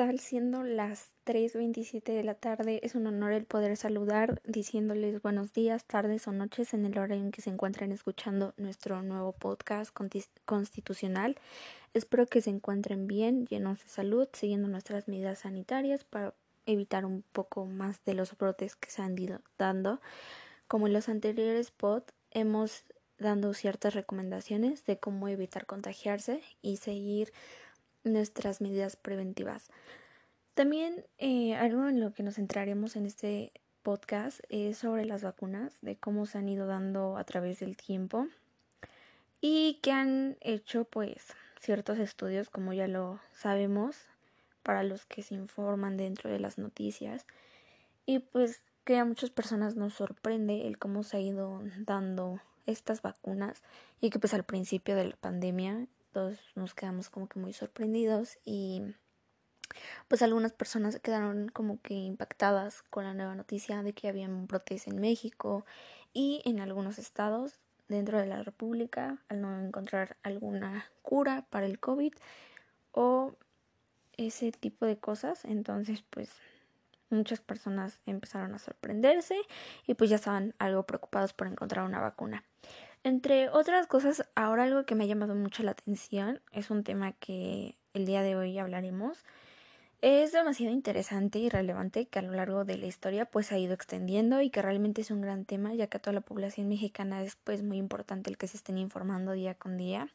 Hola, ¿qué tal? Siendo las 3.27 de la tarde, es un honor el poder saludar diciéndoles buenos días, tardes o noches en el horario en que se encuentren escuchando nuestro nuevo podcast constitucional. Espero que se encuentren bien, llenos de salud, siguiendo nuestras medidas sanitarias para evitar un poco más de los brotes que se han ido dando. Como en los anteriores pod, hemos dando ciertas recomendaciones de cómo evitar contagiarse y seguir nuestras medidas preventivas. También eh, algo en lo que nos centraremos en este podcast es sobre las vacunas, de cómo se han ido dando a través del tiempo y que han hecho pues ciertos estudios, como ya lo sabemos, para los que se informan dentro de las noticias y pues que a muchas personas nos sorprende el cómo se ha ido dando estas vacunas y que pues al principio de la pandemia todos nos quedamos como que muy sorprendidos y pues algunas personas quedaron como que impactadas con la nueva noticia de que había brotes en México y en algunos estados dentro de la República al no encontrar alguna cura para el COVID o ese tipo de cosas. Entonces, pues muchas personas empezaron a sorprenderse y pues ya estaban algo preocupados por encontrar una vacuna. Entre otras cosas, ahora algo que me ha llamado mucho la atención es un tema que el día de hoy hablaremos. Es demasiado interesante y relevante que a lo largo de la historia pues ha ido extendiendo y que realmente es un gran tema ya que a toda la población mexicana es pues muy importante el que se estén informando día con día.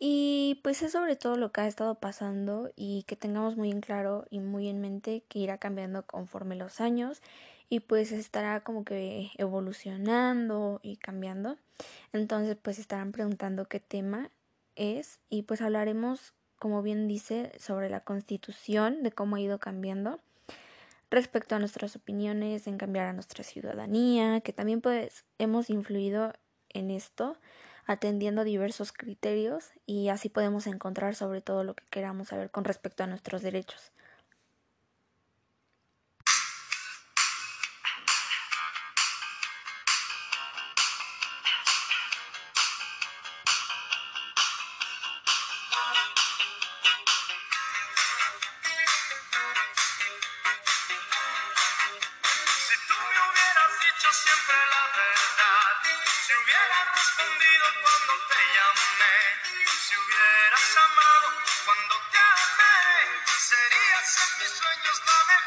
Y pues es sobre todo lo que ha estado pasando y que tengamos muy en claro y muy en mente que irá cambiando conforme los años y pues estará como que evolucionando y cambiando. Entonces pues estarán preguntando qué tema es y pues hablaremos, como bien dice, sobre la constitución, de cómo ha ido cambiando respecto a nuestras opiniones en cambiar a nuestra ciudadanía, que también pues hemos influido en esto atendiendo diversos criterios y así podemos encontrar sobre todo lo que queramos saber con respecto a nuestros derechos. Cause love is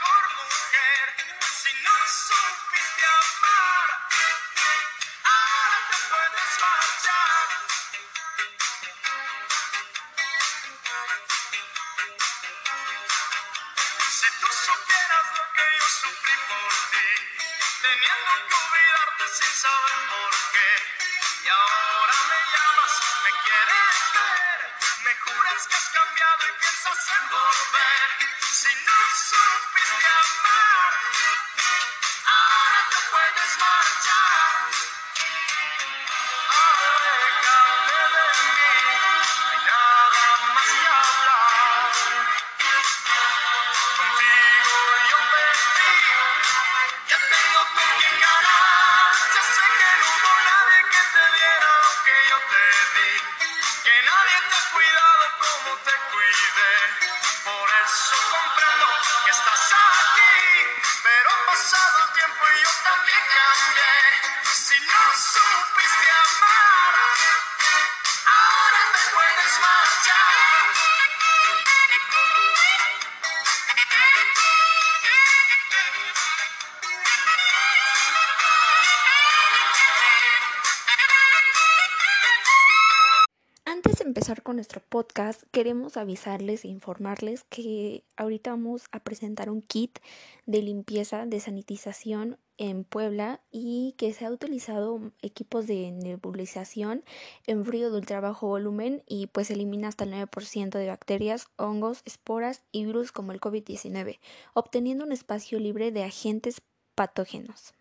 con nuestro podcast, queremos avisarles e informarles que ahorita vamos a presentar un kit de limpieza, de sanitización en Puebla y que se ha utilizado equipos de nebulización en frío de ultra bajo volumen y pues elimina hasta el 9% de bacterias, hongos, esporas y virus como el COVID-19, obteniendo un espacio libre de agentes patógenos.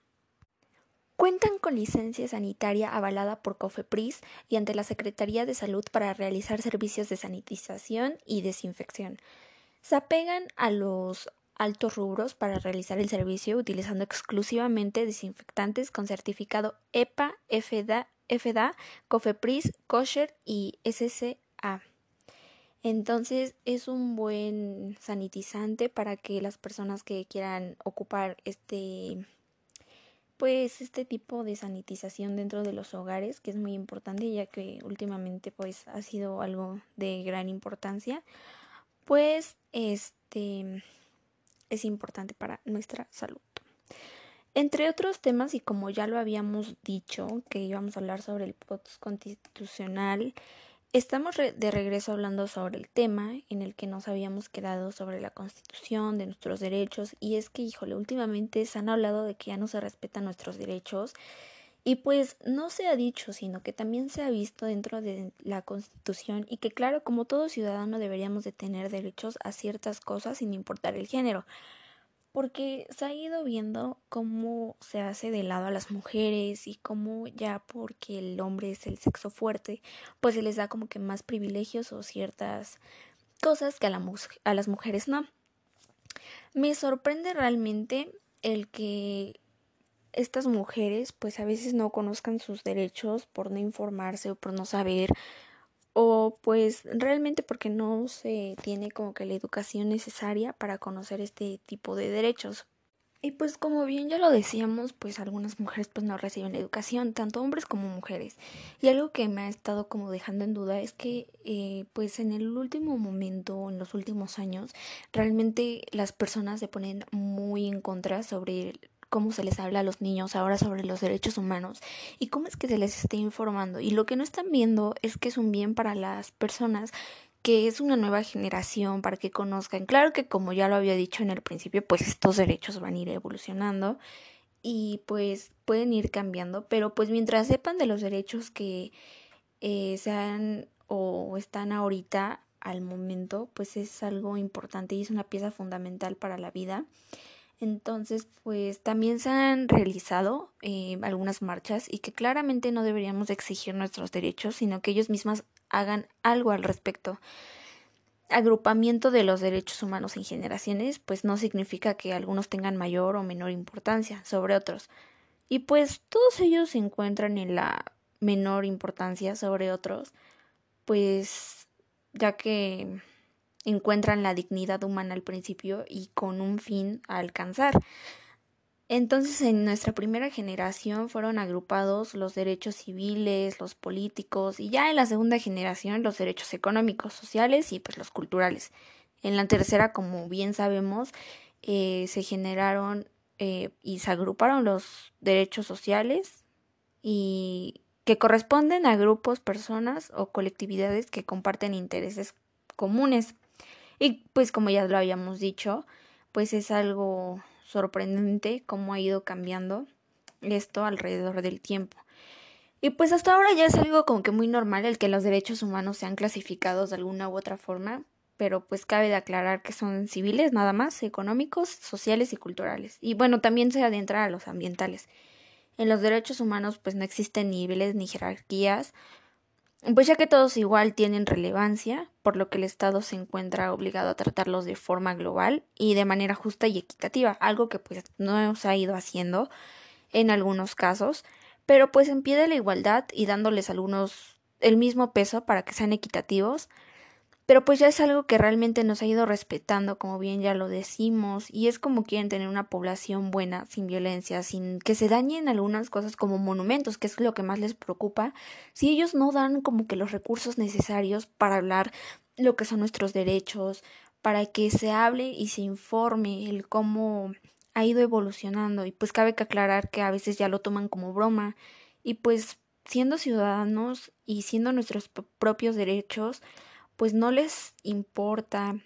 Cuentan con licencia sanitaria avalada por COFEPRIS y ante la Secretaría de Salud para realizar servicios de sanitización y desinfección. Se apegan a los altos rubros para realizar el servicio utilizando exclusivamente desinfectantes con certificado EPA, FDA, COFEPRIS, KOSHER y SCA. Entonces es un buen sanitizante para que las personas que quieran ocupar este pues este tipo de sanitización dentro de los hogares que es muy importante ya que últimamente pues ha sido algo de gran importancia pues este es importante para nuestra salud. Entre otros temas y como ya lo habíamos dicho que íbamos a hablar sobre el post constitucional Estamos de regreso hablando sobre el tema en el que nos habíamos quedado sobre la constitución, de nuestros derechos, y es que, híjole, últimamente se han hablado de que ya no se respetan nuestros derechos, y pues no se ha dicho, sino que también se ha visto dentro de la constitución, y que claro, como todo ciudadano deberíamos de tener derechos a ciertas cosas sin importar el género porque se ha ido viendo cómo se hace de lado a las mujeres y cómo ya porque el hombre es el sexo fuerte, pues se les da como que más privilegios o ciertas cosas que a, la a las mujeres no. Me sorprende realmente el que estas mujeres pues a veces no conozcan sus derechos por no informarse o por no saber o pues realmente porque no se tiene como que la educación necesaria para conocer este tipo de derechos. Y pues como bien ya lo decíamos, pues algunas mujeres pues no reciben educación, tanto hombres como mujeres. Y algo que me ha estado como dejando en duda es que eh, pues en el último momento, en los últimos años, realmente las personas se ponen muy en contra sobre cómo se les habla a los niños ahora sobre los derechos humanos y cómo es que se les esté informando. Y lo que no están viendo es que es un bien para las personas que es una nueva generación para que conozcan. Claro que como ya lo había dicho en el principio, pues estos derechos van a ir evolucionando y pues pueden ir cambiando, pero pues mientras sepan de los derechos que eh, sean o están ahorita al momento, pues es algo importante y es una pieza fundamental para la vida. Entonces, pues también se han realizado eh, algunas marchas y que claramente no deberíamos exigir nuestros derechos, sino que ellos mismas hagan algo al respecto. Agrupamiento de los derechos humanos en generaciones, pues no significa que algunos tengan mayor o menor importancia sobre otros. Y pues todos ellos se encuentran en la menor importancia sobre otros, pues ya que encuentran la dignidad humana al principio y con un fin a alcanzar. Entonces, en nuestra primera generación fueron agrupados los derechos civiles, los políticos y ya en la segunda generación los derechos económicos, sociales y pues los culturales. En la tercera, como bien sabemos, eh, se generaron eh, y se agruparon los derechos sociales y que corresponden a grupos, personas o colectividades que comparten intereses comunes. Y pues como ya lo habíamos dicho, pues es algo sorprendente cómo ha ido cambiando esto alrededor del tiempo. Y pues hasta ahora ya es algo como que muy normal el que los derechos humanos sean clasificados de alguna u otra forma, pero pues cabe de aclarar que son civiles nada más, económicos, sociales y culturales. Y bueno, también se adentra a los ambientales. En los derechos humanos pues no existen niveles ni jerarquías, pues ya que todos igual tienen relevancia, por lo que el Estado se encuentra obligado a tratarlos de forma global y de manera justa y equitativa, algo que pues no se ha ido haciendo en algunos casos, pero pues en pie de la igualdad y dándoles algunos el mismo peso para que sean equitativos, pero pues ya es algo que realmente nos ha ido respetando, como bien ya lo decimos, y es como quieren tener una población buena, sin violencia, sin que se dañen algunas cosas como monumentos, que es lo que más les preocupa, si ellos no dan como que los recursos necesarios para hablar lo que son nuestros derechos, para que se hable y se informe el cómo ha ido evolucionando, y pues cabe que aclarar que a veces ya lo toman como broma, y pues siendo ciudadanos y siendo nuestros propios derechos, pues no les importa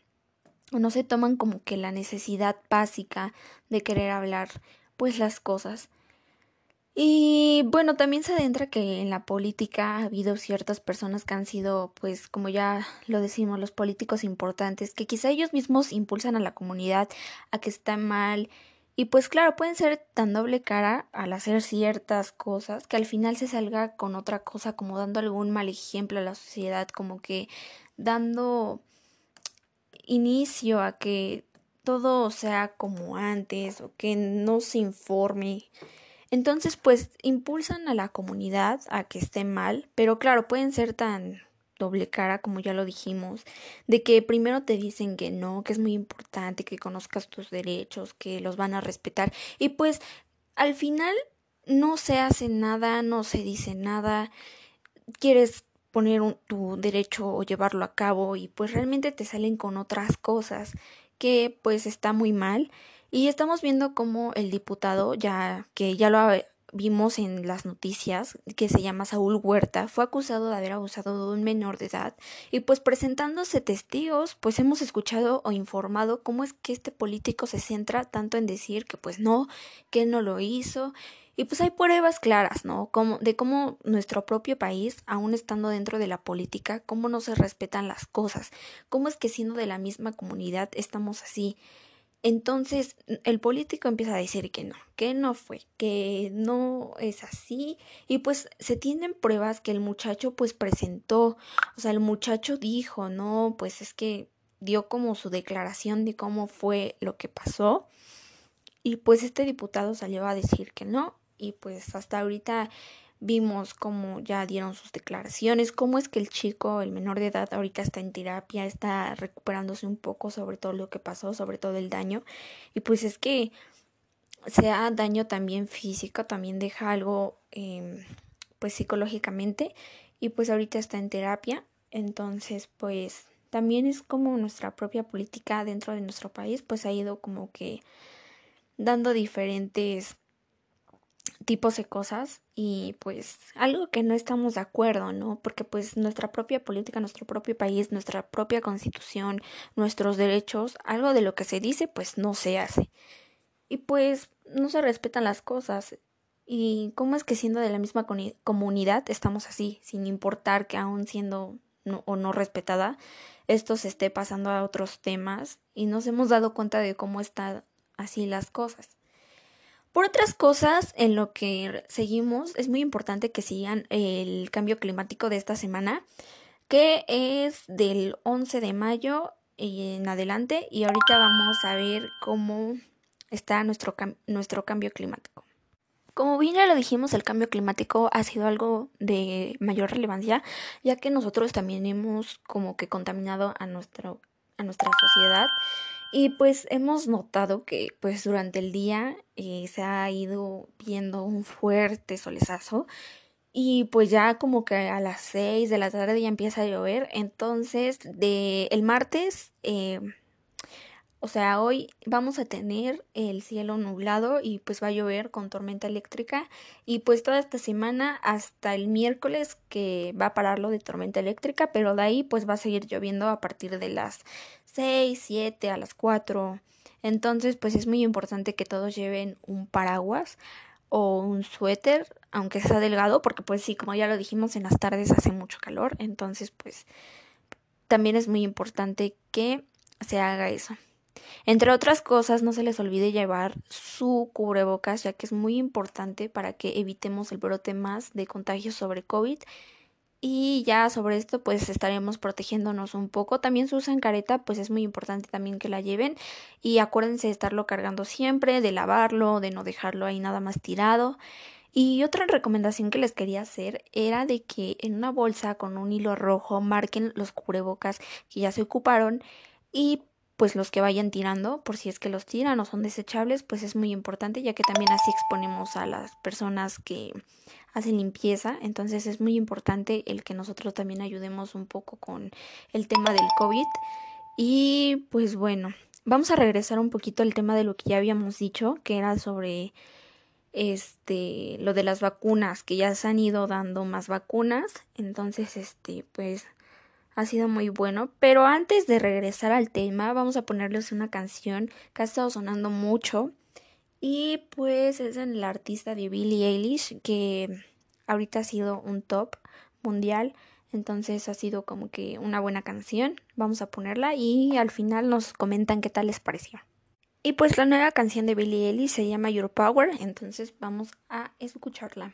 o no se toman como que la necesidad básica de querer hablar pues las cosas. Y bueno, también se adentra que en la política ha habido ciertas personas que han sido, pues como ya lo decimos, los políticos importantes, que quizá ellos mismos impulsan a la comunidad a que está mal. Y pues claro, pueden ser tan doble cara al hacer ciertas cosas que al final se salga con otra cosa, como dando algún mal ejemplo a la sociedad, como que dando inicio a que todo sea como antes o que no se informe. Entonces, pues impulsan a la comunidad a que esté mal, pero claro, pueden ser tan doble cara, como ya lo dijimos, de que primero te dicen que no, que es muy importante que conozcas tus derechos, que los van a respetar y pues al final no se hace nada, no se dice nada, quieres poner tu derecho o llevarlo a cabo y pues realmente te salen con otras cosas que pues está muy mal. Y estamos viendo como el diputado ya que ya lo vimos en las noticias que se llama Saúl Huerta, fue acusado de haber abusado de un menor de edad. Y pues presentándose testigos, pues hemos escuchado o informado cómo es que este político se centra tanto en decir que pues no, que no lo hizo y pues hay pruebas claras, ¿no? Como, de cómo nuestro propio país, aún estando dentro de la política, cómo no se respetan las cosas, cómo es que siendo de la misma comunidad estamos así. Entonces el político empieza a decir que no, que no fue, que no es así y pues se tienen pruebas que el muchacho pues presentó, o sea, el muchacho dijo, no, pues es que dio como su declaración de cómo fue lo que pasó y pues este diputado salió a decir que no y pues hasta ahorita vimos cómo ya dieron sus declaraciones, cómo es que el chico, el menor de edad, ahorita está en terapia, está recuperándose un poco sobre todo lo que pasó, sobre todo el daño. Y pues es que sea daño también físico, también deja algo eh, pues psicológicamente y pues ahorita está en terapia. Entonces pues también es como nuestra propia política dentro de nuestro país pues ha ido como que dando diferentes tipos de cosas y pues algo que no estamos de acuerdo, ¿no? Porque pues nuestra propia política, nuestro propio país, nuestra propia constitución, nuestros derechos, algo de lo que se dice pues no se hace. Y pues no se respetan las cosas. ¿Y cómo es que siendo de la misma comunidad estamos así, sin importar que aún siendo o no respetada, esto se esté pasando a otros temas y nos hemos dado cuenta de cómo están así las cosas? Por otras cosas, en lo que seguimos, es muy importante que sigan el cambio climático de esta semana, que es del 11 de mayo en adelante y ahorita vamos a ver cómo está nuestro, nuestro cambio climático. Como bien ya lo dijimos, el cambio climático ha sido algo de mayor relevancia, ya que nosotros también hemos como que contaminado a, nuestro, a nuestra sociedad y pues hemos notado que pues durante el día eh, se ha ido viendo un fuerte solezazo y pues ya como que a las 6 de la tarde ya empieza a llover. Entonces de el martes eh, o sea, hoy vamos a tener el cielo nublado y pues va a llover con tormenta eléctrica y pues toda esta semana hasta el miércoles que va a parar lo de tormenta eléctrica, pero de ahí pues va a seguir lloviendo a partir de las 6, 7, a las 4. Entonces pues es muy importante que todos lleven un paraguas o un suéter, aunque sea delgado, porque pues sí, como ya lo dijimos, en las tardes hace mucho calor, entonces pues también es muy importante que se haga eso. Entre otras cosas, no se les olvide llevar su cubrebocas, ya que es muy importante para que evitemos el brote más de contagios sobre COVID. Y ya sobre esto, pues estaremos protegiéndonos un poco. También si usan careta, pues es muy importante también que la lleven. Y acuérdense de estarlo cargando siempre, de lavarlo, de no dejarlo ahí nada más tirado. Y otra recomendación que les quería hacer era de que en una bolsa con un hilo rojo marquen los cubrebocas que ya se ocuparon y pues los que vayan tirando, por si es que los tiran o son desechables, pues es muy importante, ya que también así exponemos a las personas que hacen limpieza, entonces es muy importante el que nosotros también ayudemos un poco con el tema del COVID. Y pues bueno, vamos a regresar un poquito al tema de lo que ya habíamos dicho, que era sobre este lo de las vacunas, que ya se han ido dando más vacunas, entonces este pues ha sido muy bueno. Pero antes de regresar al tema, vamos a ponerles una canción que ha estado sonando mucho. Y pues es en el artista de Billie Eilish, que ahorita ha sido un top mundial. Entonces ha sido como que una buena canción. Vamos a ponerla y al final nos comentan qué tal les pareció. Y pues la nueva canción de Billie Eilish se llama Your Power. Entonces vamos a escucharla.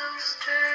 so strange.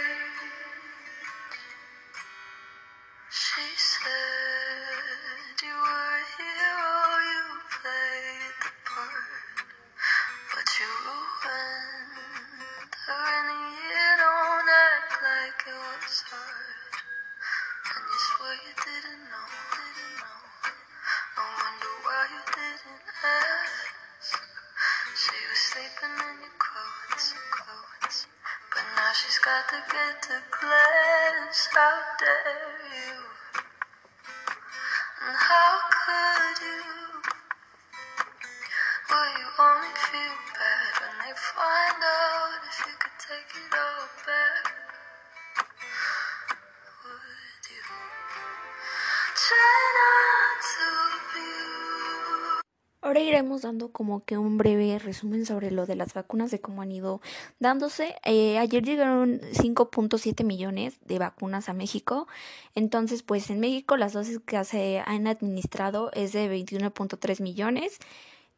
Ahora iremos dando como que un breve resumen sobre lo de las vacunas, de cómo han ido dándose. Eh, ayer llegaron 5.7 millones de vacunas a México. Entonces, pues en México las dosis que se han administrado es de 21.3 millones.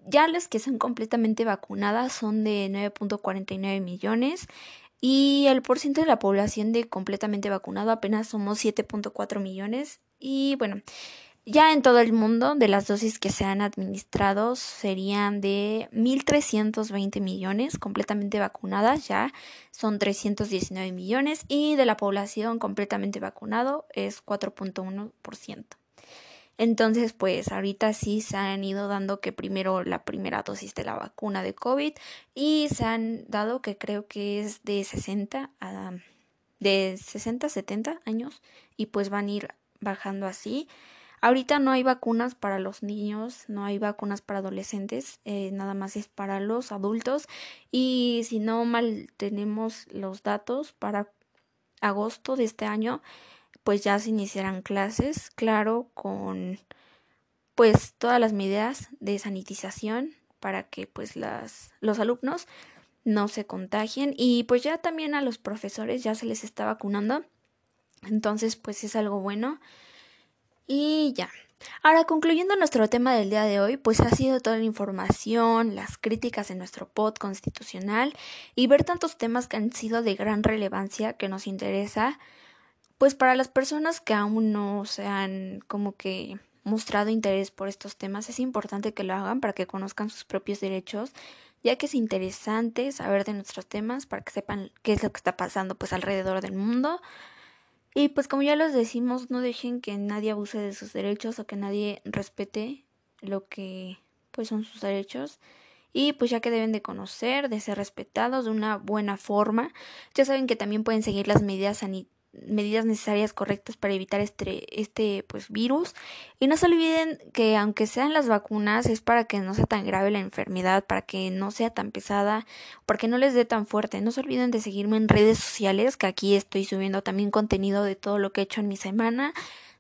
Ya las que son completamente vacunadas son de 9.49 millones. Y el porcentaje de la población de completamente vacunado apenas somos 7.4 millones. Y bueno, ya en todo el mundo, de las dosis que se han administrado serían de 1.320 millones completamente vacunadas, ya son 319 millones y de la población completamente vacunado es 4.1%. Entonces, pues ahorita sí se han ido dando que primero la primera dosis de la vacuna de COVID y se han dado que creo que es de 60 a de 60 a 70 años y pues van a ir bajando así. Ahorita no hay vacunas para los niños, no hay vacunas para adolescentes, eh, nada más es para los adultos. Y si no mal tenemos los datos para agosto de este año, pues ya se iniciarán clases, claro, con pues todas las medidas de sanitización para que pues las, los alumnos no se contagien y pues ya también a los profesores ya se les está vacunando. Entonces pues es algo bueno. Y ya. Ahora, concluyendo nuestro tema del día de hoy, pues ha sido toda la información, las críticas en nuestro pod constitucional y ver tantos temas que han sido de gran relevancia que nos interesa, pues para las personas que aún no se han como que mostrado interés por estos temas, es importante que lo hagan para que conozcan sus propios derechos, ya que es interesante saber de nuestros temas para que sepan qué es lo que está pasando pues alrededor del mundo y pues como ya les decimos, no dejen que nadie abuse de sus derechos o que nadie respete lo que pues son sus derechos. Y pues ya que deben de conocer, de ser respetados de una buena forma, ya saben que también pueden seguir las medidas sanitarias medidas necesarias correctas para evitar este, este pues virus. Y no se olviden que aunque sean las vacunas es para que no sea tan grave la enfermedad para que no sea tan pesada para que no les dé tan fuerte. No se olviden de seguirme en redes sociales que aquí estoy subiendo también contenido de todo lo que he hecho en mi semana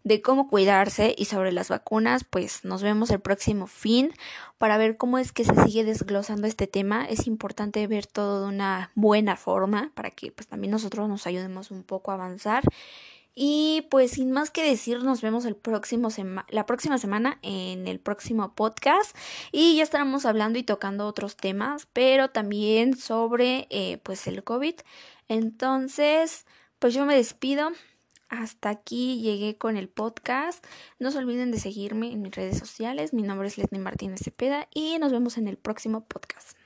de cómo cuidarse y sobre las vacunas, pues nos vemos el próximo fin para ver cómo es que se sigue desglosando este tema. Es importante ver todo de una buena forma para que pues también nosotros nos ayudemos un poco a avanzar. Y pues sin más que decir, nos vemos el próximo la próxima semana en el próximo podcast y ya estaremos hablando y tocando otros temas, pero también sobre eh, pues el COVID. Entonces, pues yo me despido. Hasta aquí llegué con el podcast. No se olviden de seguirme en mis redes sociales. Mi nombre es Leslie Martínez Cepeda y nos vemos en el próximo podcast.